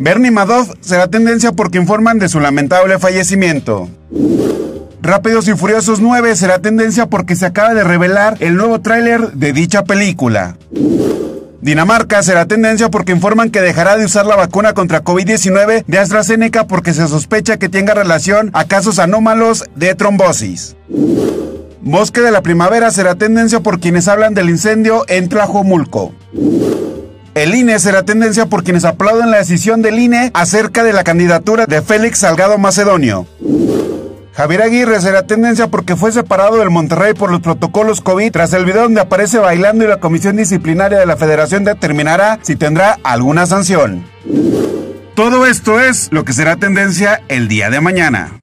Bernie Madoff será tendencia porque informan de su lamentable fallecimiento. Rápidos y Furiosos 9 será tendencia porque se acaba de revelar el nuevo tráiler de dicha película. Dinamarca será tendencia porque informan que dejará de usar la vacuna contra COVID-19 de AstraZeneca porque se sospecha que tenga relación a casos anómalos de trombosis. Bosque de la Primavera será tendencia por quienes hablan del incendio en Tlajomulco. El INE será tendencia por quienes aplauden la decisión del INE acerca de la candidatura de Félix Salgado Macedonio. Javier Aguirre será tendencia porque fue separado del Monterrey por los protocolos COVID tras el video donde aparece bailando y la comisión disciplinaria de la federación determinará si tendrá alguna sanción. Todo esto es lo que será tendencia el día de mañana.